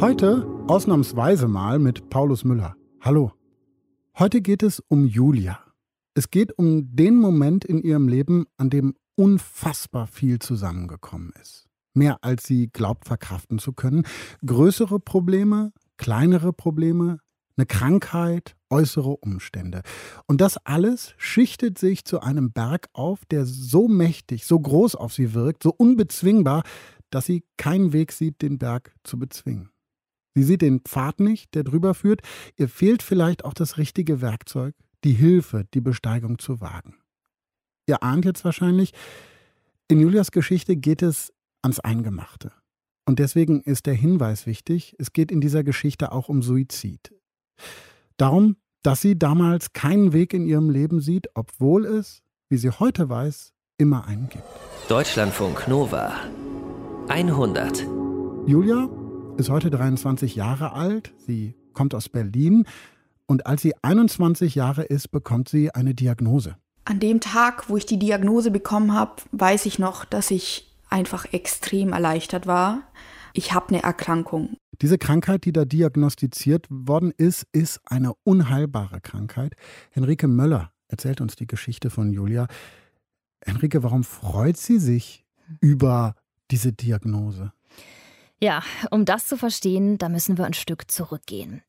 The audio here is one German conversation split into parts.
Heute ausnahmsweise mal mit Paulus Müller. Hallo. Heute geht es um Julia. Es geht um den Moment in ihrem Leben, an dem unfassbar viel zusammengekommen ist. Mehr als sie glaubt verkraften zu können. Größere Probleme, kleinere Probleme, eine Krankheit, äußere Umstände. Und das alles schichtet sich zu einem Berg auf, der so mächtig, so groß auf sie wirkt, so unbezwingbar, dass sie keinen Weg sieht, den Berg zu bezwingen. Sie sieht den Pfad nicht, der drüber führt. Ihr fehlt vielleicht auch das richtige Werkzeug, die Hilfe, die Besteigung zu wagen. Ihr ahnt jetzt wahrscheinlich, in Julias Geschichte geht es ans Eingemachte. Und deswegen ist der Hinweis wichtig, es geht in dieser Geschichte auch um Suizid. Darum, dass sie damals keinen Weg in ihrem Leben sieht, obwohl es, wie sie heute weiß, immer einen gibt. Deutschlandfunk Nova 100. Julia ist heute 23 Jahre alt. Sie kommt aus Berlin. Und als sie 21 Jahre ist, bekommt sie eine Diagnose. An dem Tag, wo ich die Diagnose bekommen habe, weiß ich noch, dass ich einfach extrem erleichtert war. Ich habe eine Erkrankung. Diese Krankheit, die da diagnostiziert worden ist, ist eine unheilbare Krankheit. Henrike Möller erzählt uns die Geschichte von Julia. Henrike, warum freut sie sich über diese Diagnose? Ja, um das zu verstehen, da müssen wir ein Stück zurückgehen.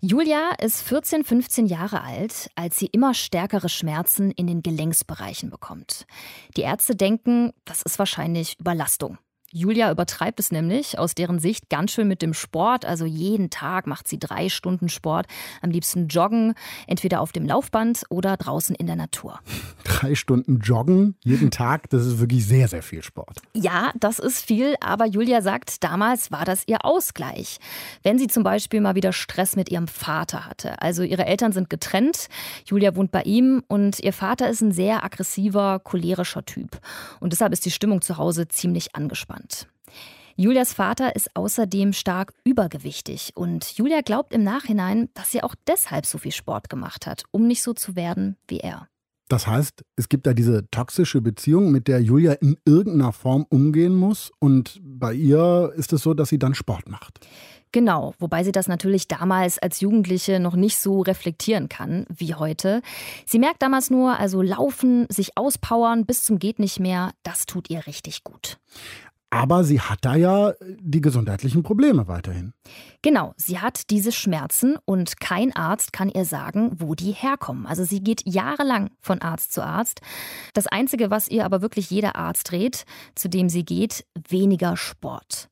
Julia ist 14, 15 Jahre alt, als sie immer stärkere Schmerzen in den Gelenksbereichen bekommt. Die Ärzte denken, das ist wahrscheinlich Überlastung. Julia übertreibt es nämlich aus deren Sicht ganz schön mit dem Sport. Also jeden Tag macht sie drei Stunden Sport. Am liebsten joggen, entweder auf dem Laufband oder draußen in der Natur. Drei Stunden joggen jeden Tag, das ist wirklich sehr, sehr viel Sport. Ja, das ist viel, aber Julia sagt, damals war das ihr Ausgleich. Wenn sie zum Beispiel mal wieder Stress mit ihrem Vater hatte. Also ihre Eltern sind getrennt, Julia wohnt bei ihm und ihr Vater ist ein sehr aggressiver, cholerischer Typ. Und deshalb ist die Stimmung zu Hause ziemlich angespannt entspannt. Julias Vater ist außerdem stark übergewichtig und Julia glaubt im Nachhinein, dass sie auch deshalb so viel Sport gemacht hat, um nicht so zu werden wie er. Das heißt, es gibt da diese toxische Beziehung, mit der Julia in irgendeiner Form umgehen muss und bei ihr ist es so, dass sie dann Sport macht. Genau, wobei sie das natürlich damals als Jugendliche noch nicht so reflektieren kann wie heute. Sie merkt damals nur, also laufen, sich auspowern bis zum geht nicht mehr, das tut ihr richtig gut. Aber sie hat da ja die gesundheitlichen Probleme weiterhin. Genau, sie hat diese Schmerzen und kein Arzt kann ihr sagen, wo die herkommen. Also sie geht jahrelang von Arzt zu Arzt. Das Einzige, was ihr aber wirklich jeder Arzt dreht, zu dem sie geht, weniger Sport.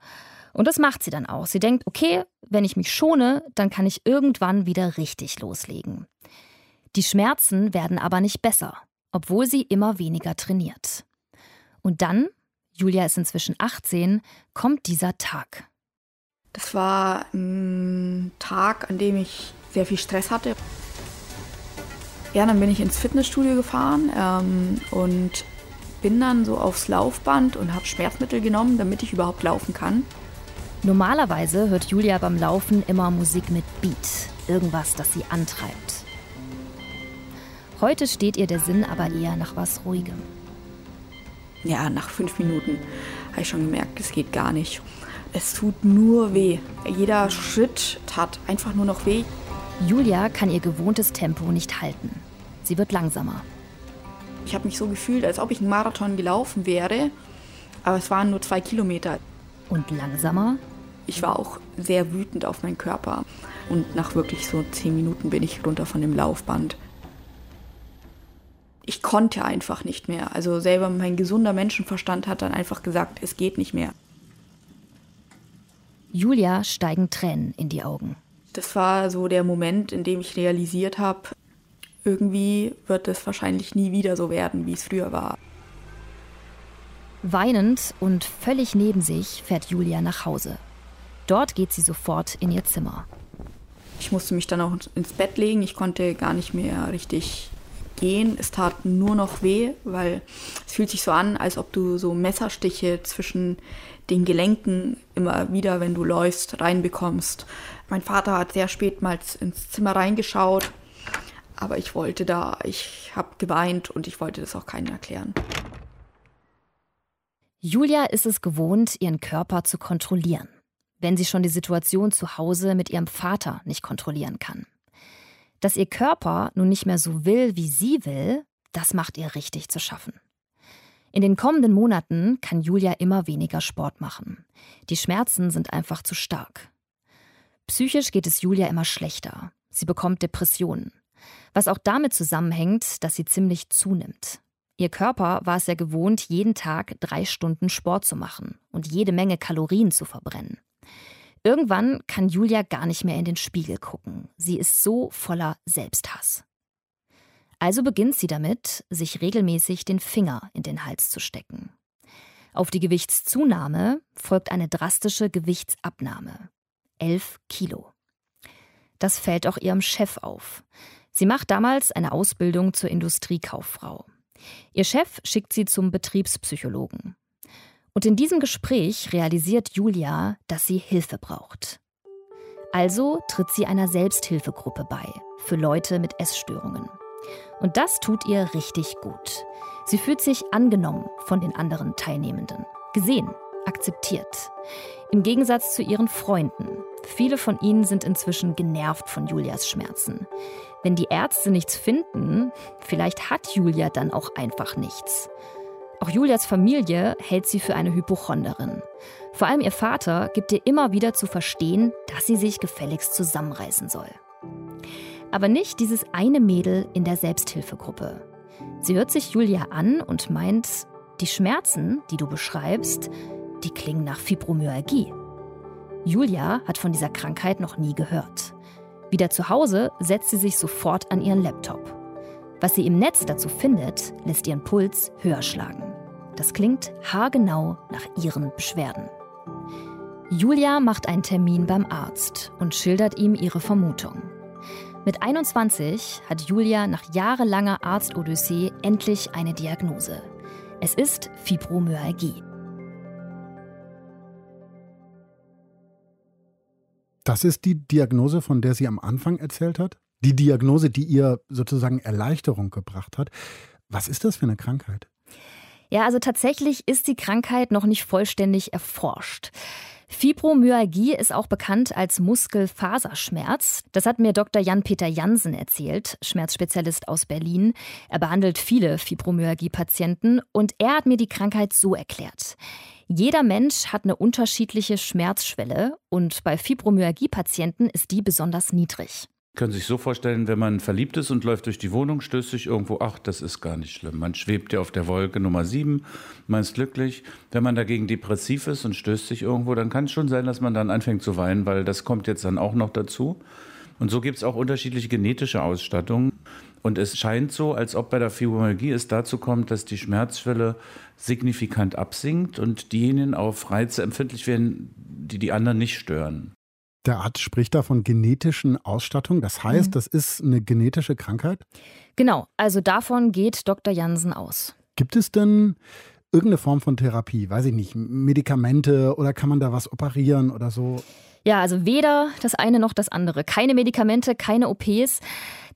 Und das macht sie dann auch. Sie denkt, okay, wenn ich mich schone, dann kann ich irgendwann wieder richtig loslegen. Die Schmerzen werden aber nicht besser, obwohl sie immer weniger trainiert. Und dann Julia ist inzwischen 18, kommt dieser Tag. Das war ein Tag, an dem ich sehr viel Stress hatte. Ja, dann bin ich ins Fitnessstudio gefahren ähm, und bin dann so aufs Laufband und habe Schmerzmittel genommen, damit ich überhaupt laufen kann. Normalerweise hört Julia beim Laufen immer Musik mit Beat, irgendwas, das sie antreibt. Heute steht ihr der Sinn aber eher nach was Ruhigem ja, nach fünf Minuten habe ich schon gemerkt, es geht gar nicht. Es tut nur weh. Jeder Schritt tat einfach nur noch weh. Julia kann ihr gewohntes Tempo nicht halten. Sie wird langsamer. Ich habe mich so gefühlt, als ob ich einen Marathon gelaufen wäre, aber es waren nur zwei Kilometer. Und langsamer? Ich war auch sehr wütend auf meinen Körper. Und nach wirklich so zehn Minuten bin ich runter von dem Laufband ich konnte einfach nicht mehr. Also selber mein gesunder Menschenverstand hat dann einfach gesagt, es geht nicht mehr. Julia steigen Tränen in die Augen. Das war so der Moment, in dem ich realisiert habe, irgendwie wird es wahrscheinlich nie wieder so werden, wie es früher war. Weinend und völlig neben sich fährt Julia nach Hause. Dort geht sie sofort in ihr Zimmer. Ich musste mich dann auch ins Bett legen. Ich konnte gar nicht mehr richtig gehen. Es tat nur noch weh, weil es fühlt sich so an, als ob du so Messerstiche zwischen den Gelenken immer wieder, wenn du läufst, reinbekommst. Mein Vater hat sehr spät mal ins Zimmer reingeschaut, aber ich wollte da, ich habe geweint und ich wollte das auch keinen erklären. Julia ist es gewohnt, ihren Körper zu kontrollieren. wenn sie schon die Situation zu Hause mit ihrem Vater nicht kontrollieren kann. Dass ihr Körper nun nicht mehr so will, wie sie will, das macht ihr richtig zu schaffen. In den kommenden Monaten kann Julia immer weniger Sport machen. Die Schmerzen sind einfach zu stark. Psychisch geht es Julia immer schlechter. Sie bekommt Depressionen. Was auch damit zusammenhängt, dass sie ziemlich zunimmt. Ihr Körper war es ja gewohnt, jeden Tag drei Stunden Sport zu machen und jede Menge Kalorien zu verbrennen. Irgendwann kann Julia gar nicht mehr in den Spiegel gucken. Sie ist so voller Selbsthass. Also beginnt sie damit, sich regelmäßig den Finger in den Hals zu stecken. Auf die Gewichtszunahme folgt eine drastische Gewichtsabnahme. 11 Kilo. Das fällt auch ihrem Chef auf. Sie macht damals eine Ausbildung zur Industriekauffrau. Ihr Chef schickt sie zum Betriebspsychologen. Und in diesem Gespräch realisiert Julia, dass sie Hilfe braucht. Also tritt sie einer Selbsthilfegruppe bei für Leute mit Essstörungen. Und das tut ihr richtig gut. Sie fühlt sich angenommen von den anderen Teilnehmenden, gesehen, akzeptiert. Im Gegensatz zu ihren Freunden. Viele von ihnen sind inzwischen genervt von Julias Schmerzen. Wenn die Ärzte nichts finden, vielleicht hat Julia dann auch einfach nichts. Auch Julias Familie hält sie für eine Hypochonderin. Vor allem ihr Vater gibt ihr immer wieder zu verstehen, dass sie sich gefälligst zusammenreißen soll. Aber nicht dieses eine Mädel in der Selbsthilfegruppe. Sie hört sich Julia an und meint, die Schmerzen, die du beschreibst, die klingen nach Fibromyalgie. Julia hat von dieser Krankheit noch nie gehört. Wieder zu Hause setzt sie sich sofort an ihren Laptop. Was sie im Netz dazu findet, lässt ihren Puls höher schlagen. Das klingt haargenau nach ihren Beschwerden. Julia macht einen Termin beim Arzt und schildert ihm ihre Vermutung. Mit 21 hat Julia nach jahrelanger Arztodyssee endlich eine Diagnose. Es ist Fibromyalgie. Das ist die Diagnose, von der sie am Anfang erzählt hat? Die Diagnose, die ihr sozusagen Erleichterung gebracht hat. Was ist das für eine Krankheit? Ja, also tatsächlich ist die Krankheit noch nicht vollständig erforscht. Fibromyalgie ist auch bekannt als Muskelfaserschmerz. Das hat mir Dr. Jan-Peter Jansen erzählt, Schmerzspezialist aus Berlin. Er behandelt viele Fibromyalgie-Patienten und er hat mir die Krankheit so erklärt. Jeder Mensch hat eine unterschiedliche Schmerzschwelle und bei Fibromyalgie-Patienten ist die besonders niedrig. Können sich so vorstellen, wenn man verliebt ist und läuft durch die Wohnung, stößt sich irgendwo, ach, das ist gar nicht schlimm. Man schwebt ja auf der Wolke Nummer sieben, man ist glücklich. Wenn man dagegen depressiv ist und stößt sich irgendwo, dann kann es schon sein, dass man dann anfängt zu weinen, weil das kommt jetzt dann auch noch dazu. Und so gibt es auch unterschiedliche genetische Ausstattungen. Und es scheint so, als ob bei der Fibromyalgie es dazu kommt, dass die Schmerzschwelle signifikant absinkt und diejenigen auf Reize empfindlich werden, die die anderen nicht stören. Der Arzt spricht da von genetischen Ausstattung. Das heißt, mhm. das ist eine genetische Krankheit? Genau, also davon geht Dr. Jansen aus. Gibt es denn irgendeine Form von Therapie? Weiß ich nicht, Medikamente oder kann man da was operieren oder so? Ja, also weder das eine noch das andere. Keine Medikamente, keine OPs.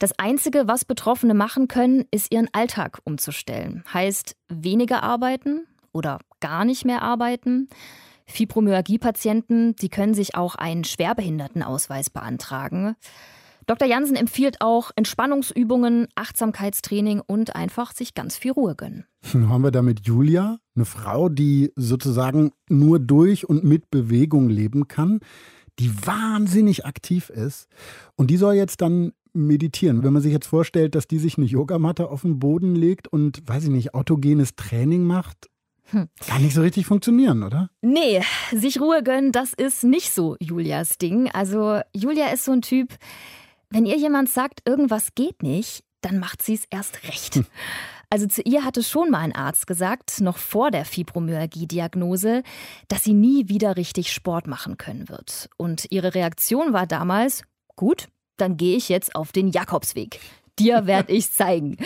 Das Einzige, was Betroffene machen können, ist ihren Alltag umzustellen. Heißt weniger arbeiten oder gar nicht mehr arbeiten. Fibromyalgie-Patienten, die können sich auch einen Schwerbehindertenausweis beantragen. Dr. Jansen empfiehlt auch Entspannungsübungen, Achtsamkeitstraining und einfach sich ganz viel Ruhe gönnen. Nun haben wir damit Julia, eine Frau, die sozusagen nur durch und mit Bewegung leben kann die wahnsinnig aktiv ist. Und die soll jetzt dann meditieren. Wenn man sich jetzt vorstellt, dass die sich eine Yogamatte auf den Boden legt und, weiß ich nicht, autogenes Training macht, hm. Kann nicht so richtig funktionieren, oder? Nee, sich Ruhe gönnen, das ist nicht so Julias Ding. Also Julia ist so ein Typ, wenn ihr jemand sagt, irgendwas geht nicht, dann macht sie es erst recht. Hm. Also zu ihr hatte schon mal ein Arzt gesagt, noch vor der Fibromyalgie-Diagnose, dass sie nie wieder richtig Sport machen können wird. Und ihre Reaktion war damals, gut, dann gehe ich jetzt auf den Jakobsweg. Dir werde ich zeigen.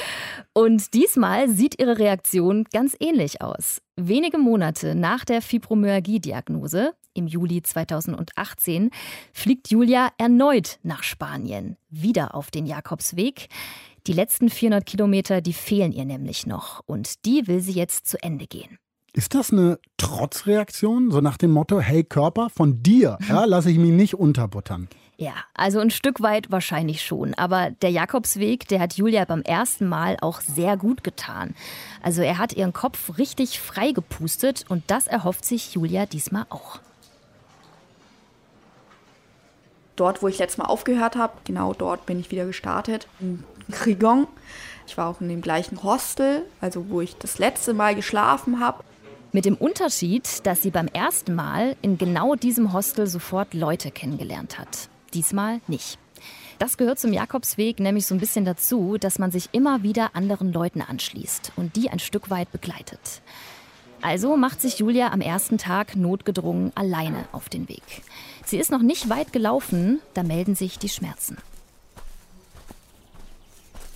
Und diesmal sieht ihre Reaktion ganz ähnlich aus. Wenige Monate nach der Fibromyalgie-Diagnose, im Juli 2018, fliegt Julia erneut nach Spanien, wieder auf den Jakobsweg. Die letzten 400 Kilometer, die fehlen ihr nämlich noch und die will sie jetzt zu Ende gehen. Ist das eine Trotzreaktion, so nach dem Motto, hey Körper, von dir ja, lasse ich mich nicht unterbuttern? Ja, also ein Stück weit wahrscheinlich schon. Aber der Jakobsweg, der hat Julia beim ersten Mal auch sehr gut getan. Also er hat ihren Kopf richtig frei gepustet und das erhofft sich Julia diesmal auch. Dort, wo ich letztes Mal aufgehört habe, genau dort bin ich wieder gestartet. In Krigon. Ich war auch in dem gleichen Hostel, also wo ich das letzte Mal geschlafen habe. Mit dem Unterschied, dass sie beim ersten Mal in genau diesem Hostel sofort Leute kennengelernt hat diesmal nicht. Das gehört zum Jakobsweg nämlich so ein bisschen dazu, dass man sich immer wieder anderen Leuten anschließt und die ein Stück weit begleitet. Also macht sich Julia am ersten Tag notgedrungen alleine auf den Weg. Sie ist noch nicht weit gelaufen, da melden sich die Schmerzen.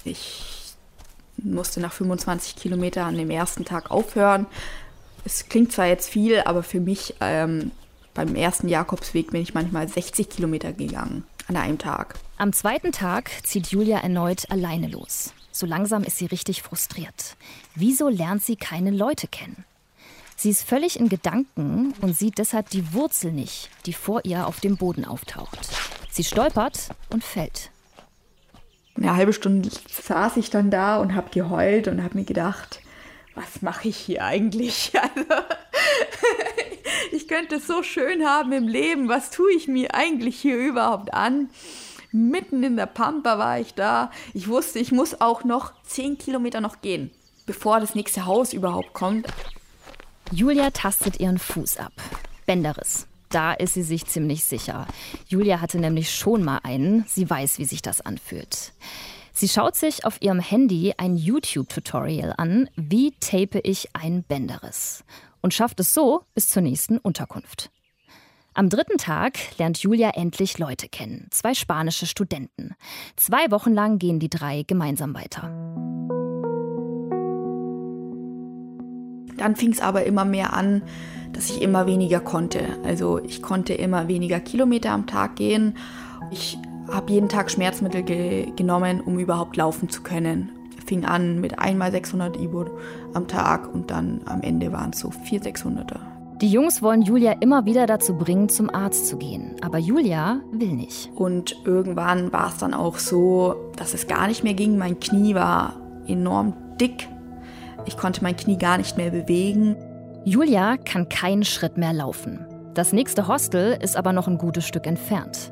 Ich musste nach 25 Kilometern an dem ersten Tag aufhören. Es klingt zwar jetzt viel, aber für mich ähm, beim ersten Jakobsweg bin ich manchmal 60 Kilometer gegangen an einem Tag. Am zweiten Tag zieht Julia erneut alleine los. So langsam ist sie richtig frustriert. Wieso lernt sie keine Leute kennen? Sie ist völlig in Gedanken und sieht deshalb die Wurzel nicht, die vor ihr auf dem Boden auftaucht. Sie stolpert und fällt. Eine halbe Stunde saß ich dann da und habe geheult und habe mir gedacht, was mache ich hier eigentlich? Also, ich könnte es so schön haben im Leben. Was tue ich mir eigentlich hier überhaupt an? Mitten in der Pampa war ich da. Ich wusste, ich muss auch noch zehn Kilometer noch gehen, bevor das nächste Haus überhaupt kommt. Julia tastet ihren Fuß ab. Bänderriss. Da ist sie sich ziemlich sicher. Julia hatte nämlich schon mal einen. Sie weiß, wie sich das anfühlt. Sie schaut sich auf ihrem Handy ein YouTube-Tutorial an, wie tape ich ein Bänderriss und schafft es so bis zur nächsten Unterkunft. Am dritten Tag lernt Julia endlich Leute kennen, zwei spanische Studenten. Zwei Wochen lang gehen die drei gemeinsam weiter. Dann fing es aber immer mehr an, dass ich immer weniger konnte. Also ich konnte immer weniger Kilometer am Tag gehen. Ich habe jeden Tag Schmerzmittel ge genommen, um überhaupt laufen zu können fing an mit einmal 600 Ibor am Tag und dann am Ende waren es so vier 600er. Die Jungs wollen Julia immer wieder dazu bringen, zum Arzt zu gehen. Aber Julia will nicht. Und irgendwann war es dann auch so, dass es gar nicht mehr ging. Mein Knie war enorm dick. Ich konnte mein Knie gar nicht mehr bewegen. Julia kann keinen Schritt mehr laufen. Das nächste Hostel ist aber noch ein gutes Stück entfernt.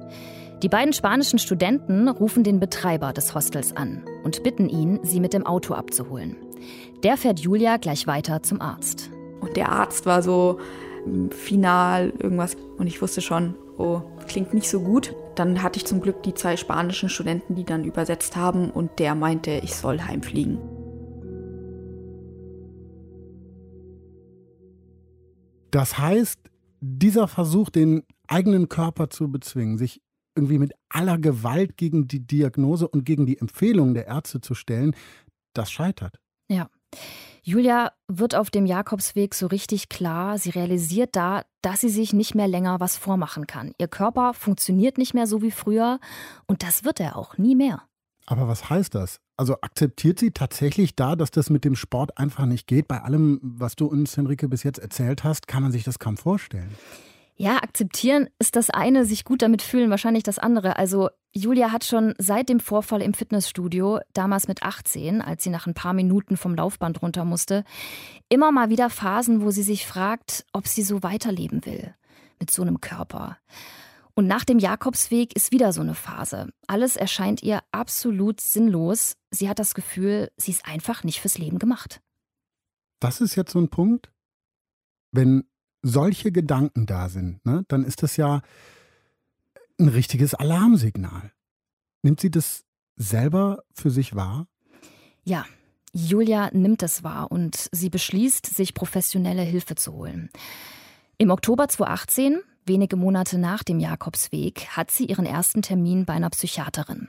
Die beiden spanischen Studenten rufen den Betreiber des Hostels an und bitten ihn, sie mit dem Auto abzuholen. Der fährt Julia gleich weiter zum Arzt. Und der Arzt war so hm, final irgendwas und ich wusste schon, oh, klingt nicht so gut. Dann hatte ich zum Glück die zwei spanischen Studenten, die dann übersetzt haben und der meinte, ich soll heimfliegen. Das heißt, dieser Versuch, den eigenen Körper zu bezwingen, sich irgendwie mit aller Gewalt gegen die Diagnose und gegen die Empfehlungen der Ärzte zu stellen, das scheitert. Ja. Julia wird auf dem Jakobsweg so richtig klar. Sie realisiert da, dass sie sich nicht mehr länger was vormachen kann. Ihr Körper funktioniert nicht mehr so wie früher und das wird er auch nie mehr. Aber was heißt das? Also akzeptiert sie tatsächlich da, dass das mit dem Sport einfach nicht geht? Bei allem, was du uns, Henrike, bis jetzt erzählt hast, kann man sich das kaum vorstellen. Ja, akzeptieren ist das eine, sich gut damit fühlen wahrscheinlich das andere. Also Julia hat schon seit dem Vorfall im Fitnessstudio, damals mit 18, als sie nach ein paar Minuten vom Laufband runter musste, immer mal wieder Phasen, wo sie sich fragt, ob sie so weiterleben will mit so einem Körper. Und nach dem Jakobsweg ist wieder so eine Phase. Alles erscheint ihr absolut sinnlos. Sie hat das Gefühl, sie ist einfach nicht fürs Leben gemacht. Das ist jetzt so ein Punkt, wenn solche Gedanken da sind, ne, dann ist das ja ein richtiges Alarmsignal. Nimmt sie das selber für sich wahr? Ja, Julia nimmt es wahr und sie beschließt, sich professionelle Hilfe zu holen. Im Oktober 2018, wenige Monate nach dem Jakobsweg, hat sie ihren ersten Termin bei einer Psychiaterin.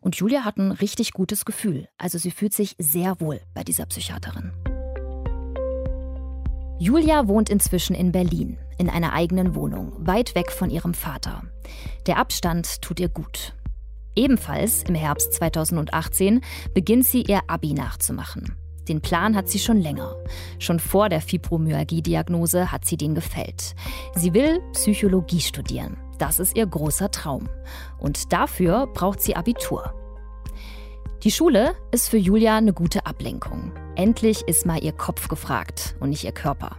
Und Julia hat ein richtig gutes Gefühl. Also sie fühlt sich sehr wohl bei dieser Psychiaterin. Julia wohnt inzwischen in Berlin, in einer eigenen Wohnung, weit weg von ihrem Vater. Der Abstand tut ihr gut. Ebenfalls im Herbst 2018 beginnt sie ihr Abi nachzumachen. Den Plan hat sie schon länger. Schon vor der Fibromyalgie-Diagnose hat sie den gefällt. Sie will Psychologie studieren. Das ist ihr großer Traum. Und dafür braucht sie Abitur. Die Schule ist für Julia eine gute Ablenkung. Endlich ist mal ihr Kopf gefragt und nicht ihr Körper.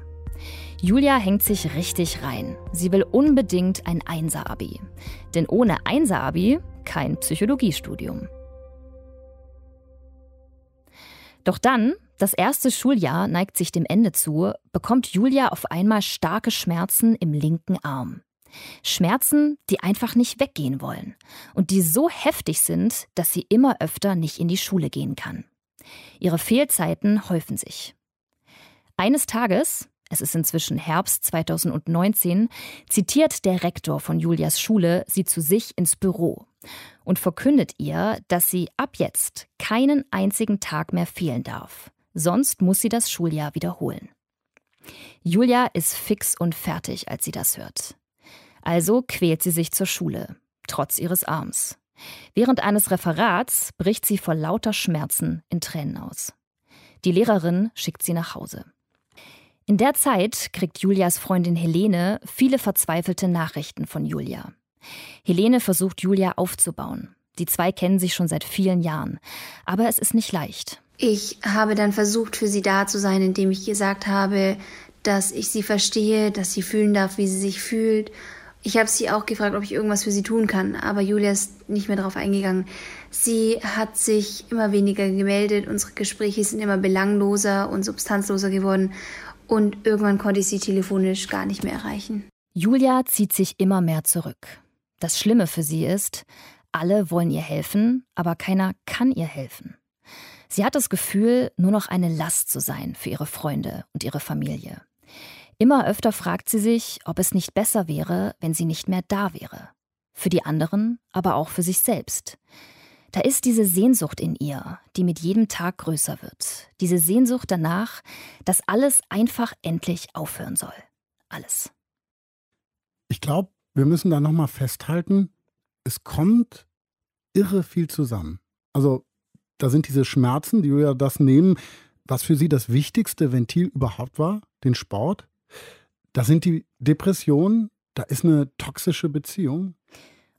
Julia hängt sich richtig rein. Sie will unbedingt ein Einser-Abi. Denn ohne Einser-Abi kein Psychologiestudium. Doch dann, das erste Schuljahr neigt sich dem Ende zu, bekommt Julia auf einmal starke Schmerzen im linken Arm. Schmerzen, die einfach nicht weggehen wollen und die so heftig sind, dass sie immer öfter nicht in die Schule gehen kann. Ihre Fehlzeiten häufen sich. Eines Tages, es ist inzwischen Herbst 2019, zitiert der Rektor von Julias Schule sie zu sich ins Büro und verkündet ihr, dass sie ab jetzt keinen einzigen Tag mehr fehlen darf. Sonst muss sie das Schuljahr wiederholen. Julia ist fix und fertig, als sie das hört. Also quält sie sich zur Schule, trotz ihres Arms. Während eines Referats bricht sie vor lauter Schmerzen in Tränen aus. Die Lehrerin schickt sie nach Hause. In der Zeit kriegt Julias Freundin Helene viele verzweifelte Nachrichten von Julia. Helene versucht Julia aufzubauen. Die zwei kennen sich schon seit vielen Jahren. Aber es ist nicht leicht. Ich habe dann versucht, für sie da zu sein, indem ich gesagt habe, dass ich sie verstehe, dass sie fühlen darf, wie sie sich fühlt. Ich habe sie auch gefragt, ob ich irgendwas für sie tun kann, aber Julia ist nicht mehr darauf eingegangen. Sie hat sich immer weniger gemeldet, unsere Gespräche sind immer belangloser und substanzloser geworden und irgendwann konnte ich sie telefonisch gar nicht mehr erreichen. Julia zieht sich immer mehr zurück. Das Schlimme für sie ist, alle wollen ihr helfen, aber keiner kann ihr helfen. Sie hat das Gefühl, nur noch eine Last zu sein für ihre Freunde und ihre Familie. Immer öfter fragt sie sich, ob es nicht besser wäre, wenn sie nicht mehr da wäre. Für die anderen, aber auch für sich selbst. Da ist diese Sehnsucht in ihr, die mit jedem Tag größer wird. Diese Sehnsucht danach, dass alles einfach endlich aufhören soll. Alles. Ich glaube, wir müssen da nochmal festhalten, es kommt irre viel zusammen. Also da sind diese Schmerzen, die ja das nehmen, was für sie das wichtigste Ventil überhaupt war, den Sport. Da sind die Depressionen, da ist eine toxische Beziehung.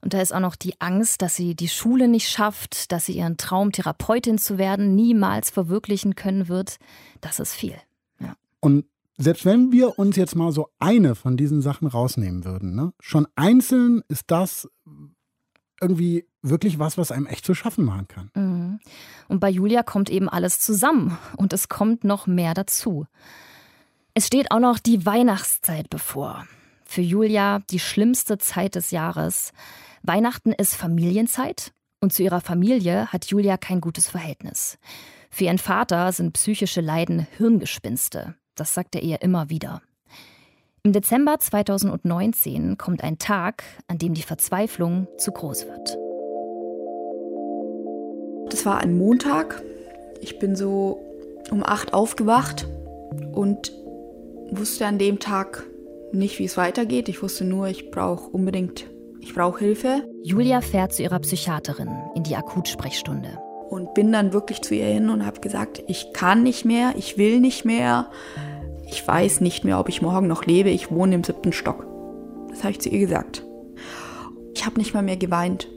Und da ist auch noch die Angst, dass sie die Schule nicht schafft, dass sie ihren Traum, Therapeutin zu werden, niemals verwirklichen können wird. Das ist viel. Ja. Und selbst wenn wir uns jetzt mal so eine von diesen Sachen rausnehmen würden, ne, schon einzeln ist das irgendwie wirklich was, was einem echt zu schaffen machen kann. Mhm. Und bei Julia kommt eben alles zusammen und es kommt noch mehr dazu. Es steht auch noch die Weihnachtszeit bevor. Für Julia die schlimmste Zeit des Jahres. Weihnachten ist Familienzeit und zu ihrer Familie hat Julia kein gutes Verhältnis. Für ihren Vater sind psychische Leiden Hirngespinste. Das sagt er ihr immer wieder. Im Dezember 2019 kommt ein Tag, an dem die Verzweiflung zu groß wird. Das war ein Montag. Ich bin so um acht aufgewacht und wusste an dem Tag nicht, wie es weitergeht. Ich wusste nur, ich brauche unbedingt, ich brauche Hilfe. Julia fährt zu ihrer Psychiaterin in die Akutsprechstunde und bin dann wirklich zu ihr hin und habe gesagt, ich kann nicht mehr, ich will nicht mehr, ich weiß nicht mehr, ob ich morgen noch lebe, ich wohne im siebten Stock. Das habe ich zu ihr gesagt. Ich habe nicht mal mehr geweint,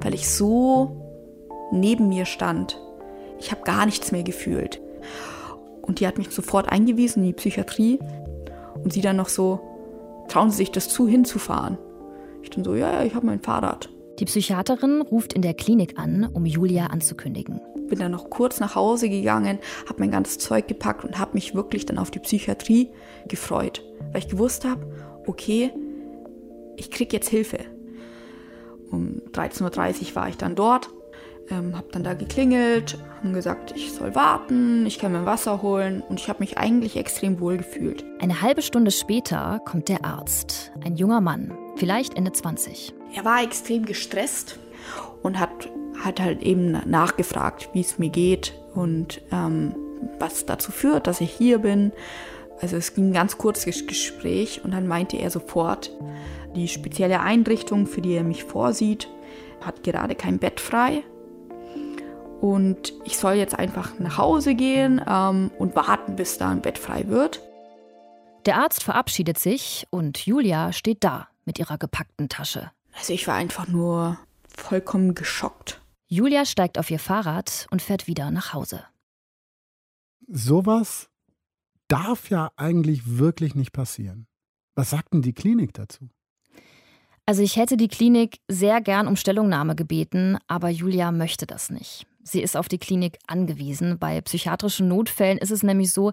weil ich so neben mir stand. Ich habe gar nichts mehr gefühlt. Und die hat mich sofort eingewiesen in die Psychiatrie und sie dann noch so, trauen Sie sich das zu, hinzufahren? Ich dann so, ja, ja, ich habe mein Fahrrad. Die Psychiaterin ruft in der Klinik an, um Julia anzukündigen. Bin dann noch kurz nach Hause gegangen, habe mein ganzes Zeug gepackt und habe mich wirklich dann auf die Psychiatrie gefreut, weil ich gewusst habe, okay, ich krieg jetzt Hilfe. Um 13.30 Uhr war ich dann dort, ähm, habe dann da geklingelt, haben gesagt, ich soll warten, ich kann mir Wasser holen und ich habe mich eigentlich extrem wohl gefühlt. Eine halbe Stunde später kommt der Arzt, ein junger Mann, vielleicht Ende 20. Er war extrem gestresst und hat, hat halt eben nachgefragt, wie es mir geht und ähm, was dazu führt, dass ich hier bin. Also es ging ein ganz kurzes Gespräch und dann meinte er sofort, die spezielle Einrichtung, für die er mich vorsieht, hat gerade kein Bett frei und ich soll jetzt einfach nach Hause gehen ähm, und warten, bis da ein Bett frei wird. Der Arzt verabschiedet sich und Julia steht da mit ihrer gepackten Tasche. Also ich war einfach nur vollkommen geschockt. Julia steigt auf ihr Fahrrad und fährt wieder nach Hause. Sowas darf ja eigentlich wirklich nicht passieren. Was sagt denn die Klinik dazu? Also ich hätte die Klinik sehr gern um Stellungnahme gebeten, aber Julia möchte das nicht. Sie ist auf die Klinik angewiesen. Bei psychiatrischen Notfällen ist es nämlich so,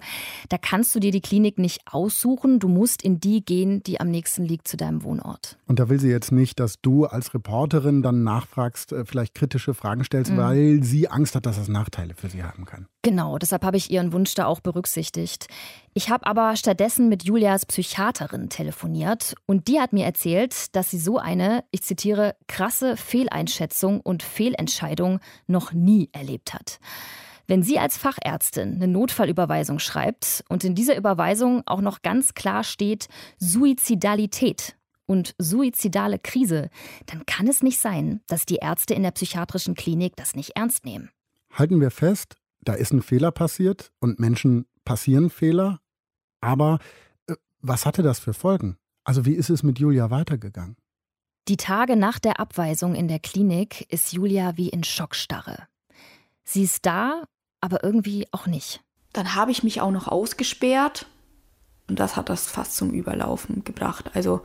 da kannst du dir die Klinik nicht aussuchen. Du musst in die gehen, die am nächsten liegt zu deinem Wohnort. Und da will sie jetzt nicht, dass du als Reporterin dann nachfragst, äh, vielleicht kritische Fragen stellst, mhm. weil sie Angst hat, dass das Nachteile für sie haben kann. Genau, deshalb habe ich ihren Wunsch da auch berücksichtigt. Ich habe aber stattdessen mit Julias Psychiaterin telefoniert und die hat mir erzählt, dass sie so eine, ich zitiere, krasse Fehleinschätzung und Fehlentscheidung noch nie erlebt hat. Wenn sie als Fachärztin eine Notfallüberweisung schreibt und in dieser Überweisung auch noch ganz klar steht Suizidalität und suizidale Krise, dann kann es nicht sein, dass die Ärzte in der psychiatrischen Klinik das nicht ernst nehmen. Halten wir fest, da ist ein Fehler passiert und Menschen passieren Fehler, aber äh, was hatte das für Folgen? Also wie ist es mit Julia weitergegangen? Die Tage nach der Abweisung in der Klinik ist Julia wie in Schockstarre. Sie ist da, aber irgendwie auch nicht. Dann habe ich mich auch noch ausgesperrt und das hat das fast zum Überlaufen gebracht. Also,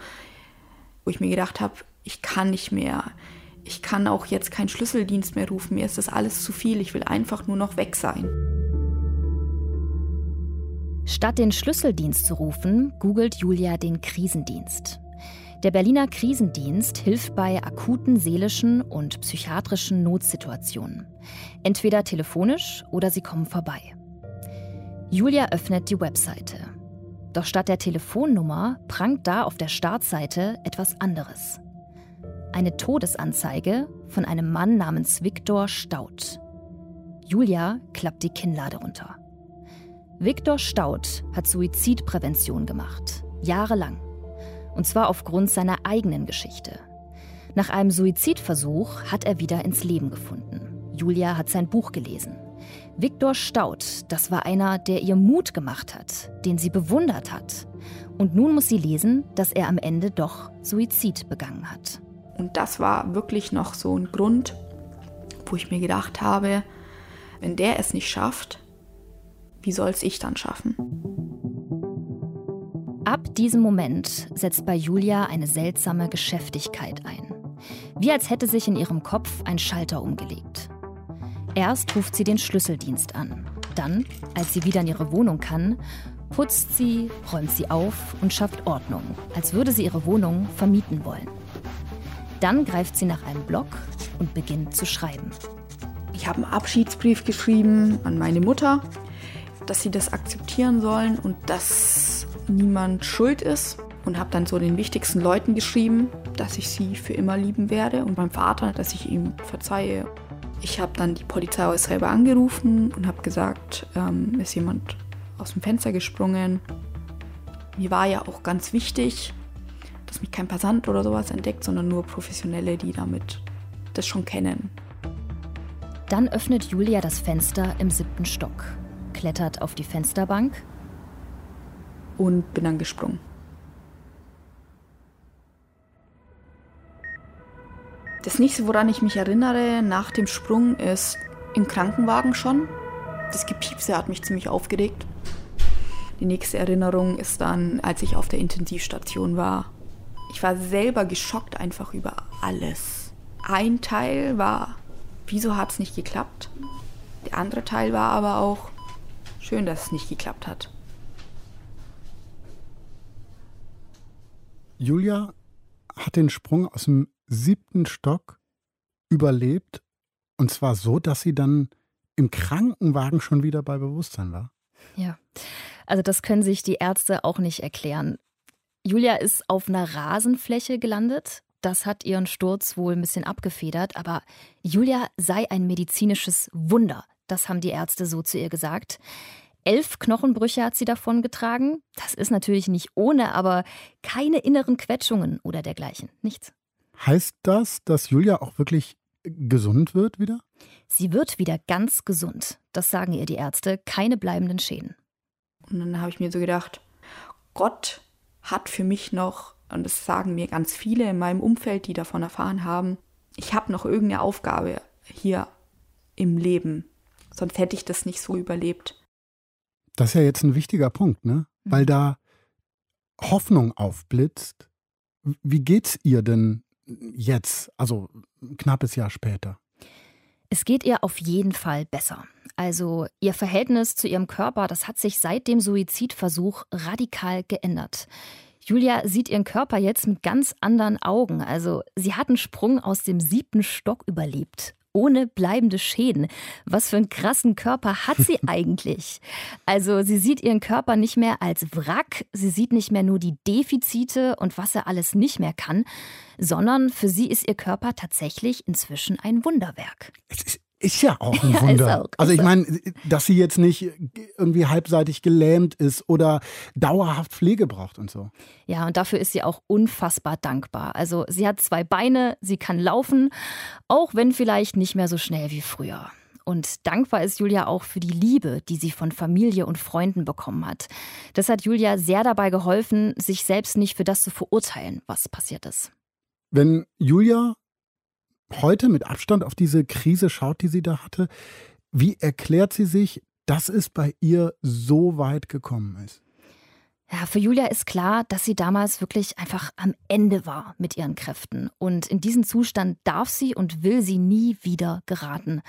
wo ich mir gedacht habe, ich kann nicht mehr. Ich kann auch jetzt keinen Schlüsseldienst mehr rufen. Mir ist das alles zu viel. Ich will einfach nur noch weg sein. Statt den Schlüsseldienst zu rufen, googelt Julia den Krisendienst. Der Berliner Krisendienst hilft bei akuten seelischen und psychiatrischen Notsituationen. Entweder telefonisch oder sie kommen vorbei. Julia öffnet die Webseite. Doch statt der Telefonnummer prangt da auf der Startseite etwas anderes. Eine Todesanzeige von einem Mann namens Viktor Staud. Julia klappt die Kinnlade runter. Viktor Staud hat Suizidprävention gemacht, jahrelang. Und zwar aufgrund seiner eigenen Geschichte. Nach einem Suizidversuch hat er wieder ins Leben gefunden. Julia hat sein Buch gelesen. Viktor Staud, das war einer, der ihr Mut gemacht hat, den sie bewundert hat. Und nun muss sie lesen, dass er am Ende doch Suizid begangen hat. Und das war wirklich noch so ein Grund, wo ich mir gedacht habe, wenn der es nicht schafft, wie soll es ich dann schaffen? Ab diesem Moment setzt bei Julia eine seltsame Geschäftigkeit ein. Wie als hätte sich in ihrem Kopf ein Schalter umgelegt. Erst ruft sie den Schlüsseldienst an. Dann, als sie wieder in ihre Wohnung kann, putzt sie, räumt sie auf und schafft Ordnung, als würde sie ihre Wohnung vermieten wollen. Dann greift sie nach einem Block und beginnt zu schreiben. Ich habe einen Abschiedsbrief geschrieben an meine Mutter, dass sie das akzeptieren sollen und dass niemand schuld ist. Und habe dann so den wichtigsten Leuten geschrieben, dass ich sie für immer lieben werde und meinem Vater, dass ich ihm verzeihe. Ich habe dann die Polizei selber angerufen und habe gesagt, ähm, ist jemand aus dem Fenster gesprungen. Mir war ja auch ganz wichtig, dass mich kein Passant oder sowas entdeckt, sondern nur Professionelle, die damit das schon kennen. Dann öffnet Julia das Fenster im siebten Stock klettert auf die Fensterbank und bin dann gesprungen. Das nächste, woran ich mich erinnere nach dem Sprung, ist im Krankenwagen schon. Das Gepiepse hat mich ziemlich aufgeregt. Die nächste Erinnerung ist dann, als ich auf der Intensivstation war. Ich war selber geschockt einfach über alles. Ein Teil war, wieso hat es nicht geklappt? Der andere Teil war aber auch, Schön, dass es nicht geklappt hat. Julia hat den Sprung aus dem siebten Stock überlebt. Und zwar so, dass sie dann im Krankenwagen schon wieder bei Bewusstsein war. Ja, also das können sich die Ärzte auch nicht erklären. Julia ist auf einer Rasenfläche gelandet. Das hat ihren Sturz wohl ein bisschen abgefedert. Aber Julia sei ein medizinisches Wunder. Das haben die Ärzte so zu ihr gesagt. Elf Knochenbrüche hat sie davon getragen. Das ist natürlich nicht ohne, aber keine inneren Quetschungen oder dergleichen. Nichts. Heißt das, dass Julia auch wirklich gesund wird wieder? Sie wird wieder ganz gesund. Das sagen ihr die Ärzte. Keine bleibenden Schäden. Und dann habe ich mir so gedacht, Gott hat für mich noch, und das sagen mir ganz viele in meinem Umfeld, die davon erfahren haben, ich habe noch irgendeine Aufgabe hier im Leben. Sonst hätte ich das nicht so überlebt. Das ist ja jetzt ein wichtiger Punkt, ne? Mhm. Weil da Hoffnung aufblitzt. Wie geht's ihr denn jetzt, also ein knappes Jahr später? Es geht ihr auf jeden Fall besser. Also ihr Verhältnis zu ihrem Körper, das hat sich seit dem Suizidversuch radikal geändert. Julia sieht ihren Körper jetzt mit ganz anderen Augen. Also sie hat einen Sprung aus dem siebten Stock überlebt ohne bleibende Schäden. Was für einen krassen Körper hat sie eigentlich? Also sie sieht ihren Körper nicht mehr als Wrack, sie sieht nicht mehr nur die Defizite und was er alles nicht mehr kann, sondern für sie ist ihr Körper tatsächlich inzwischen ein Wunderwerk. Es ist ist ja auch ein Wunder. Ja, auch, also ich meine, dass sie jetzt nicht irgendwie halbseitig gelähmt ist oder dauerhaft Pflege braucht und so. Ja, und dafür ist sie auch unfassbar dankbar. Also sie hat zwei Beine, sie kann laufen, auch wenn vielleicht nicht mehr so schnell wie früher. Und dankbar ist Julia auch für die Liebe, die sie von Familie und Freunden bekommen hat. Das hat Julia sehr dabei geholfen, sich selbst nicht für das zu verurteilen, was passiert ist. Wenn Julia heute mit Abstand auf diese Krise schaut, die sie da hatte, wie erklärt sie sich, dass es bei ihr so weit gekommen ist? Ja, für Julia ist klar, dass sie damals wirklich einfach am Ende war mit ihren Kräften. Und in diesen Zustand darf sie und will sie nie wieder geraten.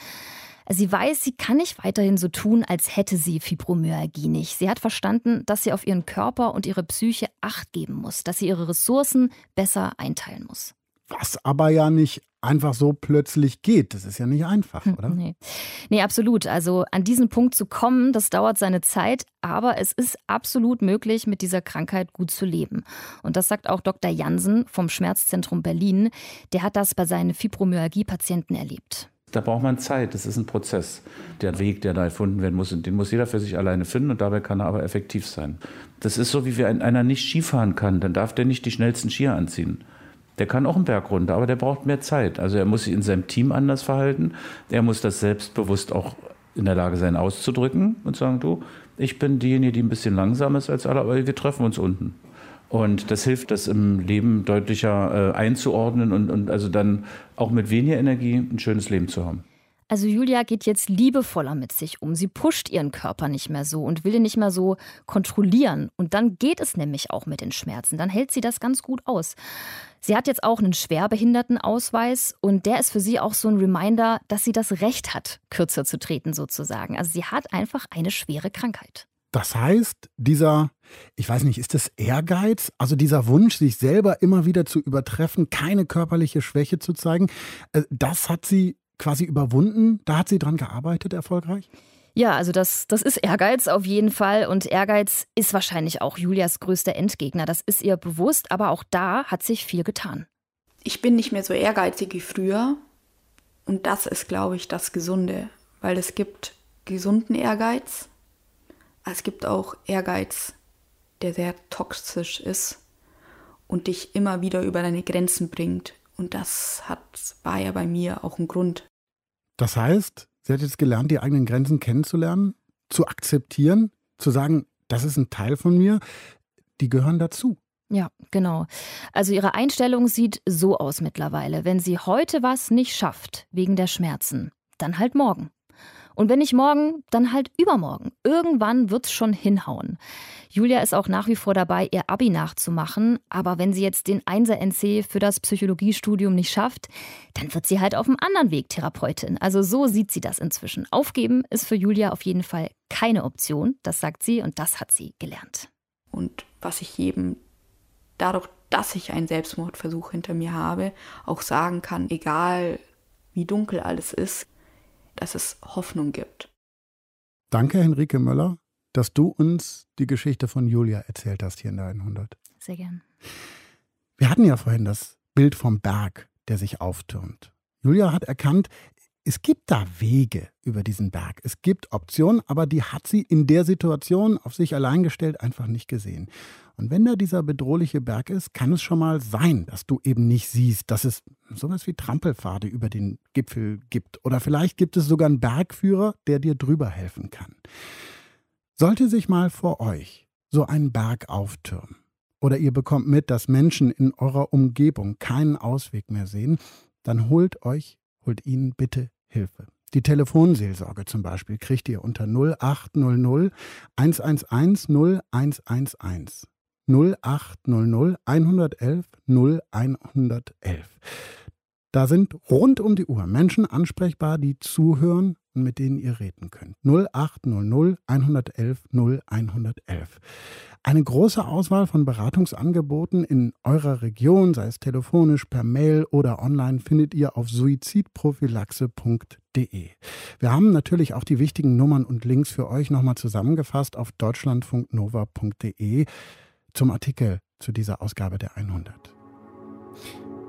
Sie weiß, sie kann nicht weiterhin so tun, als hätte sie Fibromyalgie nicht. Sie hat verstanden, dass sie auf ihren Körper und ihre Psyche Acht geben muss, dass sie ihre Ressourcen besser einteilen muss. Was aber ja nicht einfach so plötzlich geht. Das ist ja nicht einfach, hm, oder? Nee. nee, absolut. Also an diesen Punkt zu kommen, das dauert seine Zeit, aber es ist absolut möglich, mit dieser Krankheit gut zu leben. Und das sagt auch Dr. Jansen vom Schmerzzentrum Berlin. Der hat das bei seinen Fibromyalgie-Patienten erlebt. Da braucht man Zeit, das ist ein Prozess. Der Weg, der da erfunden werden muss, den muss jeder für sich alleine finden und dabei kann er aber effektiv sein. Das ist so, wie wenn einer nicht Skifahren kann, dann darf der nicht die schnellsten Skier anziehen. Der kann auch einen Berg runter, aber der braucht mehr Zeit. Also er muss sich in seinem Team anders verhalten. Er muss das selbstbewusst auch in der Lage sein auszudrücken und sagen, du, ich bin diejenige, die ein bisschen langsamer ist als alle, aber wir treffen uns unten. Und das hilft, das im Leben deutlicher äh, einzuordnen und, und also dann auch mit weniger Energie ein schönes Leben zu haben. Also Julia geht jetzt liebevoller mit sich um. Sie pusht ihren Körper nicht mehr so und will ihn nicht mehr so kontrollieren. Und dann geht es nämlich auch mit den Schmerzen. Dann hält sie das ganz gut aus. Sie hat jetzt auch einen Schwerbehindertenausweis und der ist für sie auch so ein Reminder, dass sie das Recht hat, kürzer zu treten sozusagen. Also sie hat einfach eine schwere Krankheit. Das heißt, dieser, ich weiß nicht, ist das Ehrgeiz? Also dieser Wunsch, sich selber immer wieder zu übertreffen, keine körperliche Schwäche zu zeigen, äh, das hat sie quasi überwunden. Da hat sie dran gearbeitet, erfolgreich? Ja, also das, das ist Ehrgeiz auf jeden Fall. Und Ehrgeiz ist wahrscheinlich auch Julias größter Endgegner. Das ist ihr bewusst, aber auch da hat sich viel getan. Ich bin nicht mehr so ehrgeizig wie früher. Und das ist, glaube ich, das Gesunde. Weil es gibt gesunden Ehrgeiz. Es gibt auch Ehrgeiz, der sehr toxisch ist und dich immer wieder über deine Grenzen bringt. Und das hat, war ja bei mir auch ein Grund, das heißt, sie hat jetzt gelernt, die eigenen Grenzen kennenzulernen, zu akzeptieren, zu sagen, das ist ein Teil von mir, die gehören dazu. Ja, genau. Also ihre Einstellung sieht so aus mittlerweile. Wenn sie heute was nicht schafft, wegen der Schmerzen, dann halt morgen. Und wenn nicht morgen, dann halt übermorgen. Irgendwann wird's schon hinhauen. Julia ist auch nach wie vor dabei, ihr Abi nachzumachen. Aber wenn sie jetzt den 1er NC für das Psychologiestudium nicht schafft, dann wird sie halt auf einem anderen Weg Therapeutin. Also so sieht sie das inzwischen. Aufgeben ist für Julia auf jeden Fall keine Option. Das sagt sie und das hat sie gelernt. Und was ich jedem dadurch, dass ich einen Selbstmordversuch hinter mir habe, auch sagen kann, egal wie dunkel alles ist, dass es Hoffnung gibt. Danke, Henrike Möller, dass du uns die Geschichte von Julia erzählt hast hier in der 100. Sehr gern. Wir hatten ja vorhin das Bild vom Berg, der sich auftürmt. Julia hat erkannt, Es gibt da Wege über diesen Berg. Es gibt Optionen, aber die hat sie in der Situation auf sich allein gestellt einfach nicht gesehen. Und wenn da dieser bedrohliche Berg ist, kann es schon mal sein, dass du eben nicht siehst, dass es sowas wie Trampelpfade über den Gipfel gibt. Oder vielleicht gibt es sogar einen Bergführer, der dir drüber helfen kann. Sollte sich mal vor euch so ein Berg auftürmen oder ihr bekommt mit, dass Menschen in eurer Umgebung keinen Ausweg mehr sehen, dann holt euch holt ihnen bitte Hilfe. Die Telefonseelsorge zum Beispiel kriegt ihr unter 0800 111 0111. 0800 111 0111. Da sind rund um die Uhr Menschen ansprechbar, die zuhören und mit denen ihr reden könnt. 0800 111 0111. Eine große Auswahl von Beratungsangeboten in eurer Region, sei es telefonisch, per Mail oder online, findet ihr auf suizidprophylaxe.de. Wir haben natürlich auch die wichtigen Nummern und Links für euch nochmal zusammengefasst auf deutschlandfunknova.de zum Artikel zu dieser Ausgabe der 100.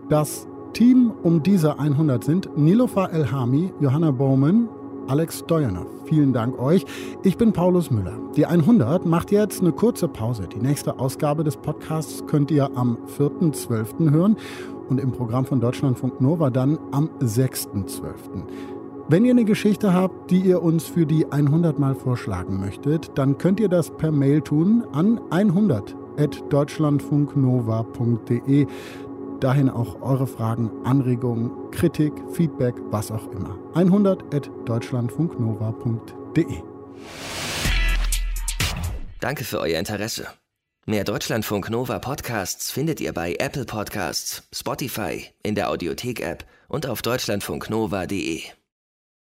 Das Team um diese 100 sind Nilofa Elhami, Johanna Bowman, Alex Stojanov. Vielen Dank euch. Ich bin Paulus Müller. Die 100 macht jetzt eine kurze Pause. Die nächste Ausgabe des Podcasts könnt ihr am 4.12. hören und im Programm von Deutschlandfunk Nova dann am 6.12. Wenn ihr eine Geschichte habt, die ihr uns für die 100 mal vorschlagen möchtet, dann könnt ihr das per Mail tun an 100.deutschlandfunknova.de dahin auch eure Fragen, Anregungen, Kritik, Feedback, was auch immer. 100.deutschlandfunknova.de Danke für euer Interesse. Mehr Deutschlandfunk Nova Podcasts findet ihr bei Apple Podcasts, Spotify, in der Audiothek-App und auf deutschlandfunknova.de.